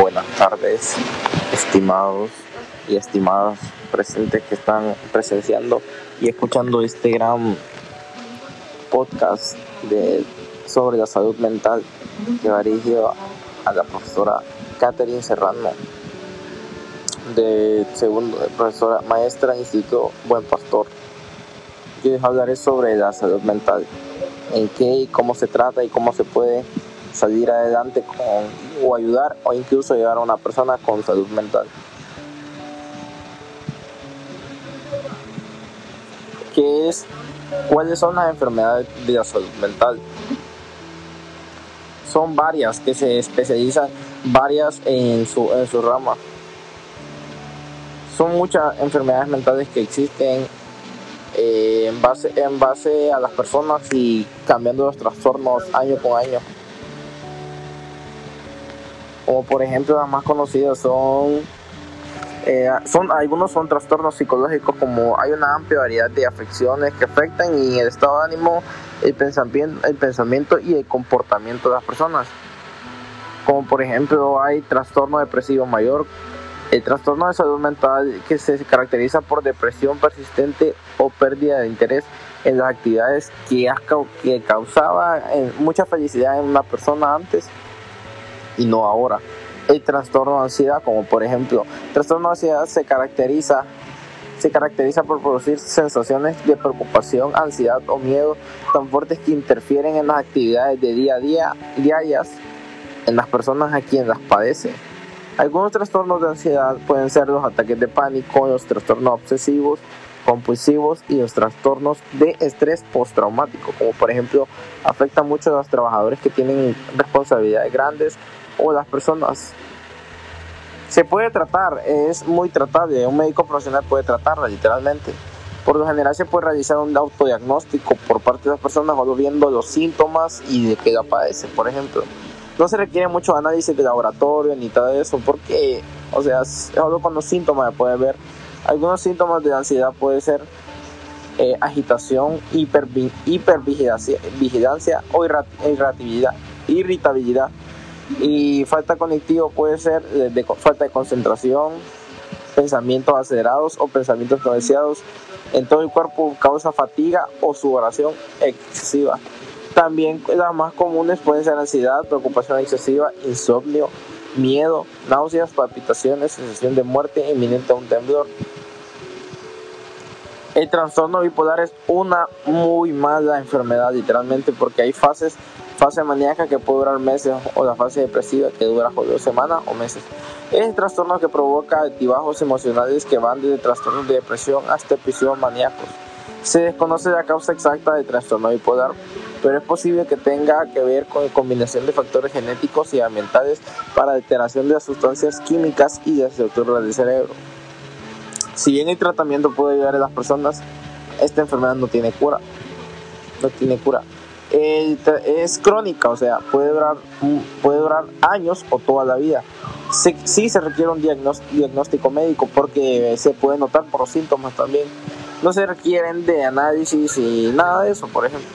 Buenas tardes, estimados y estimadas presentes que están presenciando y escuchando este gran podcast de, sobre la salud mental que va dirigido a la profesora Catherine Serrano de segundo profesora maestra en Instituto Buen Pastor. Yo les hablaré sobre la salud mental, en qué y cómo se trata y cómo se puede salir adelante con, o ayudar o incluso ayudar a una persona con salud mental. ¿Qué es? ¿Cuáles son las enfermedades de la salud mental? Son varias que se especializan, varias en su, en su rama. Son muchas enfermedades mentales que existen eh, en, base, en base a las personas y cambiando los trastornos año con año como por ejemplo las más conocidas son, eh, son algunos son trastornos psicológicos como hay una amplia variedad de afecciones que afectan y el estado de ánimo, el pensamiento, el pensamiento y el comportamiento de las personas. Como por ejemplo hay trastorno depresivo mayor, el trastorno de salud mental que se caracteriza por depresión persistente o pérdida de interés en las actividades que, que causaba mucha felicidad en una persona antes y no ahora. El trastorno de ansiedad, como por ejemplo, el trastorno de ansiedad se caracteriza se caracteriza por producir sensaciones de preocupación, ansiedad o miedo tan fuertes que interfieren en las actividades de día a día diarias en las personas a quienes las padecen. Algunos trastornos de ansiedad pueden ser los ataques de pánico, los trastornos obsesivos, compulsivos y los trastornos de estrés postraumático, como por ejemplo afecta mucho a los trabajadores que tienen responsabilidades grandes o las personas. Se puede tratar, es muy tratable, un médico profesional puede tratarla literalmente. Por lo general se puede realizar un autodiagnóstico por parte de las personas solo viendo los síntomas y de qué la padece, por ejemplo. No se requiere mucho análisis de laboratorio ni todo eso, porque, o sea, solo con los síntomas se puede ver. Algunos síntomas de ansiedad puede ser eh, agitación, hiper, hipervigilancia o irritabilidad, irritabilidad y falta cognitivo puede ser falta de concentración, pensamientos acelerados o pensamientos no deseados. En todo el cuerpo causa fatiga o sudoración excesiva. También las más comunes pueden ser ansiedad, preocupación excesiva, insomnio, miedo, náuseas, palpitaciones, sensación de muerte inminente a un temblor. El trastorno bipolar es una muy mala enfermedad literalmente porque hay fases fase maníaca que puede durar meses o la fase depresiva que dura semanas o meses. Es el trastorno que provoca altibajos emocionales que van desde trastornos de depresión hasta episodios maníacos. Se desconoce la causa exacta del trastorno bipolar, pero es posible que tenga que ver con la combinación de factores genéticos y ambientales para alteración de las sustancias químicas y de las estructuras del cerebro. Si bien el tratamiento puede ayudar a las personas, esta enfermedad no tiene cura. No tiene cura es crónica, o sea, puede durar, puede durar años o toda la vida. Sí, se requiere un diagnóstico médico porque se puede notar por los síntomas también. No se requieren de análisis y nada de eso, por ejemplo.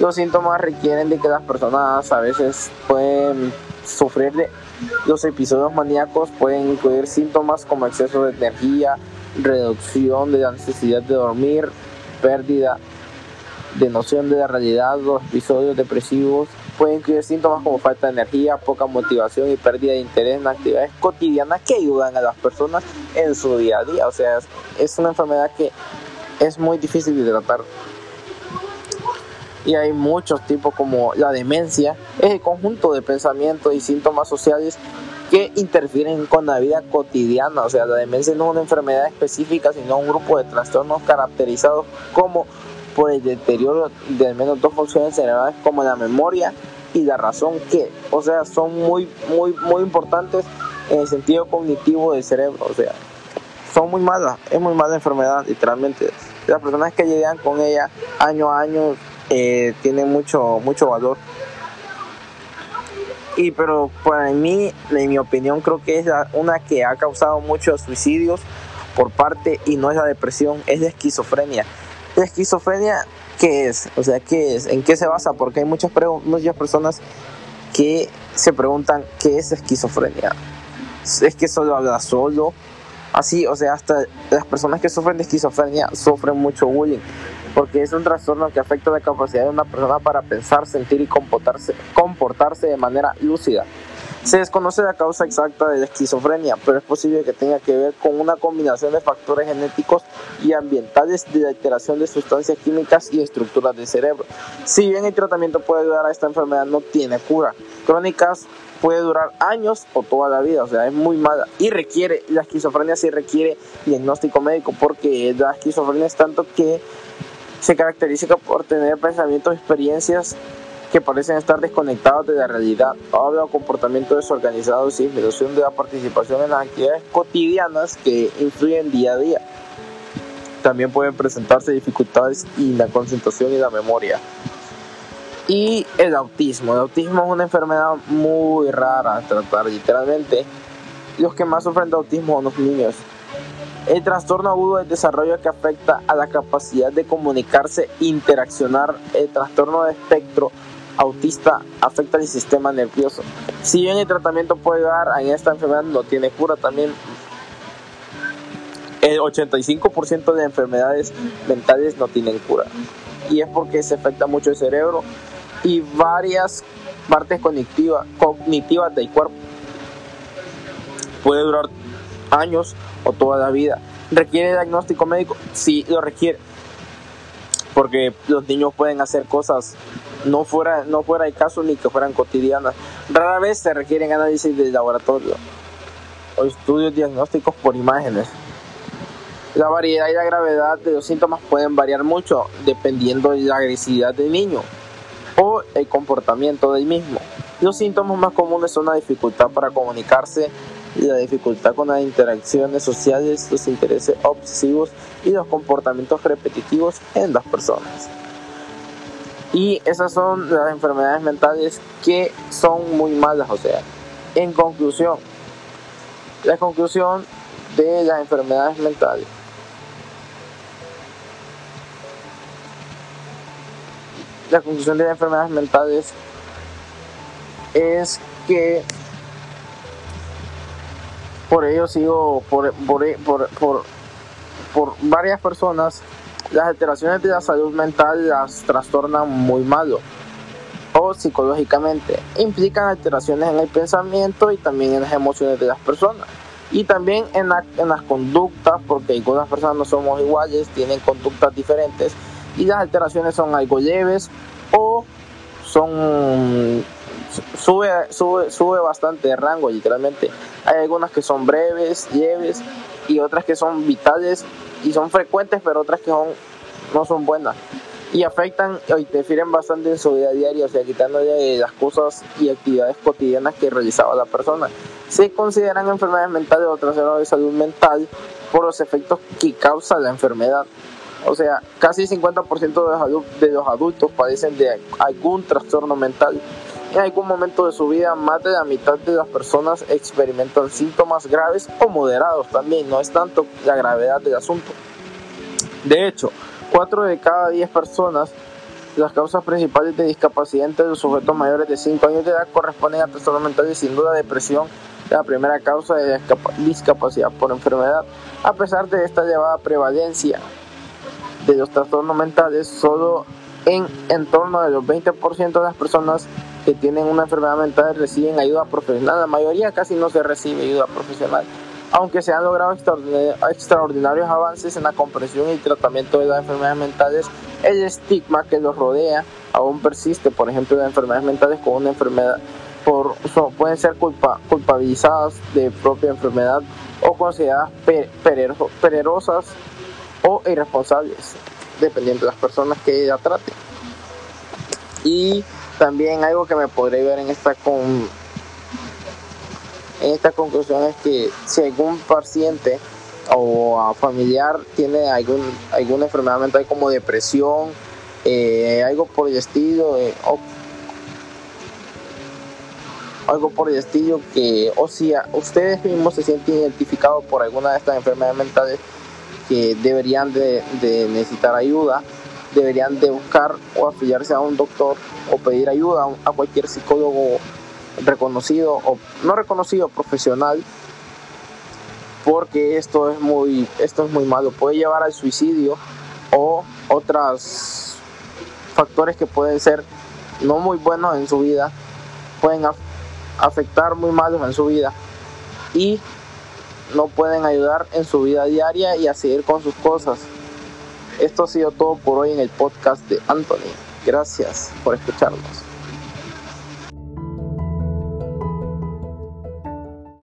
Los síntomas requieren de que las personas a veces pueden sufrir de los episodios maníacos, pueden incluir síntomas como exceso de energía, reducción de la necesidad de dormir, pérdida de noción de la realidad, los episodios depresivos pueden incluir síntomas como falta de energía, poca motivación y pérdida de interés en actividades cotidianas que ayudan a las personas en su día a día. O sea, es una enfermedad que es muy difícil de tratar. Y hay muchos tipos como la demencia, es el conjunto de pensamientos y síntomas sociales que interfieren con la vida cotidiana. O sea, la demencia no es una enfermedad específica, sino un grupo de trastornos caracterizados como por el deterioro de al menos dos funciones cerebrales como la memoria y la razón que, o sea, son muy, muy, muy importantes en el sentido cognitivo del cerebro, o sea, son muy malas, es muy mala enfermedad, literalmente. Las personas que llegan con ella año a año eh, tienen mucho, mucho valor. Y pero para mí, en mi opinión, creo que es una que ha causado muchos suicidios por parte, y no es la depresión, es la esquizofrenia. ¿La esquizofrenia qué es? O sea, ¿qué es? ¿En qué se basa? Porque hay muchas, muchas personas que se preguntan qué es esquizofrenia. es que solo habla solo. Así, o sea, hasta las personas que sufren de esquizofrenia sufren mucho bullying, porque es un trastorno que afecta la capacidad de una persona para pensar, sentir y comportarse, comportarse de manera lúcida. Se desconoce la causa exacta de la esquizofrenia, pero es posible que tenga que ver con una combinación de factores genéticos y ambientales de la alteración de sustancias químicas y estructuras del cerebro. Si bien el tratamiento puede ayudar a esta enfermedad, no tiene cura. Crónicas puede durar años o toda la vida, o sea, es muy mala y requiere, la esquizofrenia sí requiere diagnóstico médico porque la esquizofrenia es tanto que se caracteriza por tener pensamientos experiencias que parecen estar desconectados de la realidad, habla de comportamientos desorganizados y disminución de la participación en las actividades cotidianas que influyen día a día. También pueden presentarse dificultades en la concentración y la memoria. Y el autismo. El autismo es una enfermedad muy rara a tratar literalmente. Los que más sufren de autismo son los niños. El trastorno agudo del desarrollo que afecta a la capacidad de comunicarse, interaccionar, el trastorno de espectro autista afecta el sistema nervioso. Si bien el tratamiento puede ayudar en esta enfermedad, no tiene cura también. El 85% de enfermedades mentales no tienen cura. Y es porque se afecta mucho el cerebro y varias partes cognitivas, cognitivas del cuerpo. Puede durar años o toda la vida. ¿Requiere diagnóstico médico? Sí, lo requiere. Porque los niños pueden hacer cosas no fuera, no fuera el caso ni que fueran cotidianas. Rara vez se requieren análisis de laboratorio o estudios diagnósticos por imágenes. La variedad y la gravedad de los síntomas pueden variar mucho dependiendo de la agresividad del niño o el comportamiento del mismo. Los síntomas más comunes son la dificultad para comunicarse, la dificultad con las interacciones sociales, los intereses obsesivos y los comportamientos repetitivos en las personas. Y esas son las enfermedades mentales que son muy malas, o sea, en conclusión, la conclusión de las enfermedades mentales. La conclusión de las enfermedades mentales es que por ello sigo por, por, por, por, por varias personas las alteraciones de la salud mental las trastornan muy malo o psicológicamente. Implican alteraciones en el pensamiento y también en las emociones de las personas. Y también en, en las conductas, porque algunas personas no somos iguales, tienen conductas diferentes. Y las alteraciones son algo leves o son sube, sube, sube bastante de rango, literalmente. Hay algunas que son breves, leves, y otras que son vitales y son frecuentes, pero otras que son, no son buenas. Y afectan y interfieren bastante en su vida diaria, o sea, quitándole las cosas y actividades cotidianas que realizaba la persona. Se consideran enfermedades mentales o trastornos de salud mental por los efectos que causa la enfermedad. O sea, casi 50% de los adultos padecen de algún trastorno mental en algún momento de su vida, más de la mitad de las personas experimentan síntomas graves o moderados también, no es tanto la gravedad del asunto. De hecho, 4 de cada 10 personas, las causas principales de discapacidad entre los sujetos mayores de 5 años de edad corresponden a trastornos mentales sin duda depresión, la primera causa de discapacidad por enfermedad. A pesar de esta elevada prevalencia de los trastornos mentales, solo en, en torno del 20% de las personas que tienen una enfermedad mental reciben ayuda profesional. La mayoría casi no se recibe ayuda profesional. Aunque se han logrado extraordinarios avances en la comprensión y tratamiento de las enfermedades mentales, el estigma que los rodea aún persiste. Por ejemplo, las enfermedades mentales con una enfermedad por, pueden ser culpa, culpabilizadas de propia enfermedad o consideradas pererosas o irresponsables, dependiendo de las personas que la traten. Y también algo que me podré ver en esta con en esta conclusión es que si algún paciente o familiar tiene algún, alguna enfermedad mental como depresión, eh, algo por el estilo, eh, o algo por el estilo que, o si ustedes mismos se sienten identificados por alguna de estas enfermedades mentales que deberían de necesitar ayuda, deberían de buscar o afiliarse a un doctor o pedir ayuda a cualquier psicólogo reconocido o no reconocido profesional porque esto es muy esto es muy malo. Puede llevar al suicidio o otros factores que pueden ser no muy buenos en su vida pueden afectar muy malos en su vida y no pueden ayudar en su vida diaria y a seguir con sus cosas esto ha sido todo por hoy en el podcast de Anthony. Gracias por escucharnos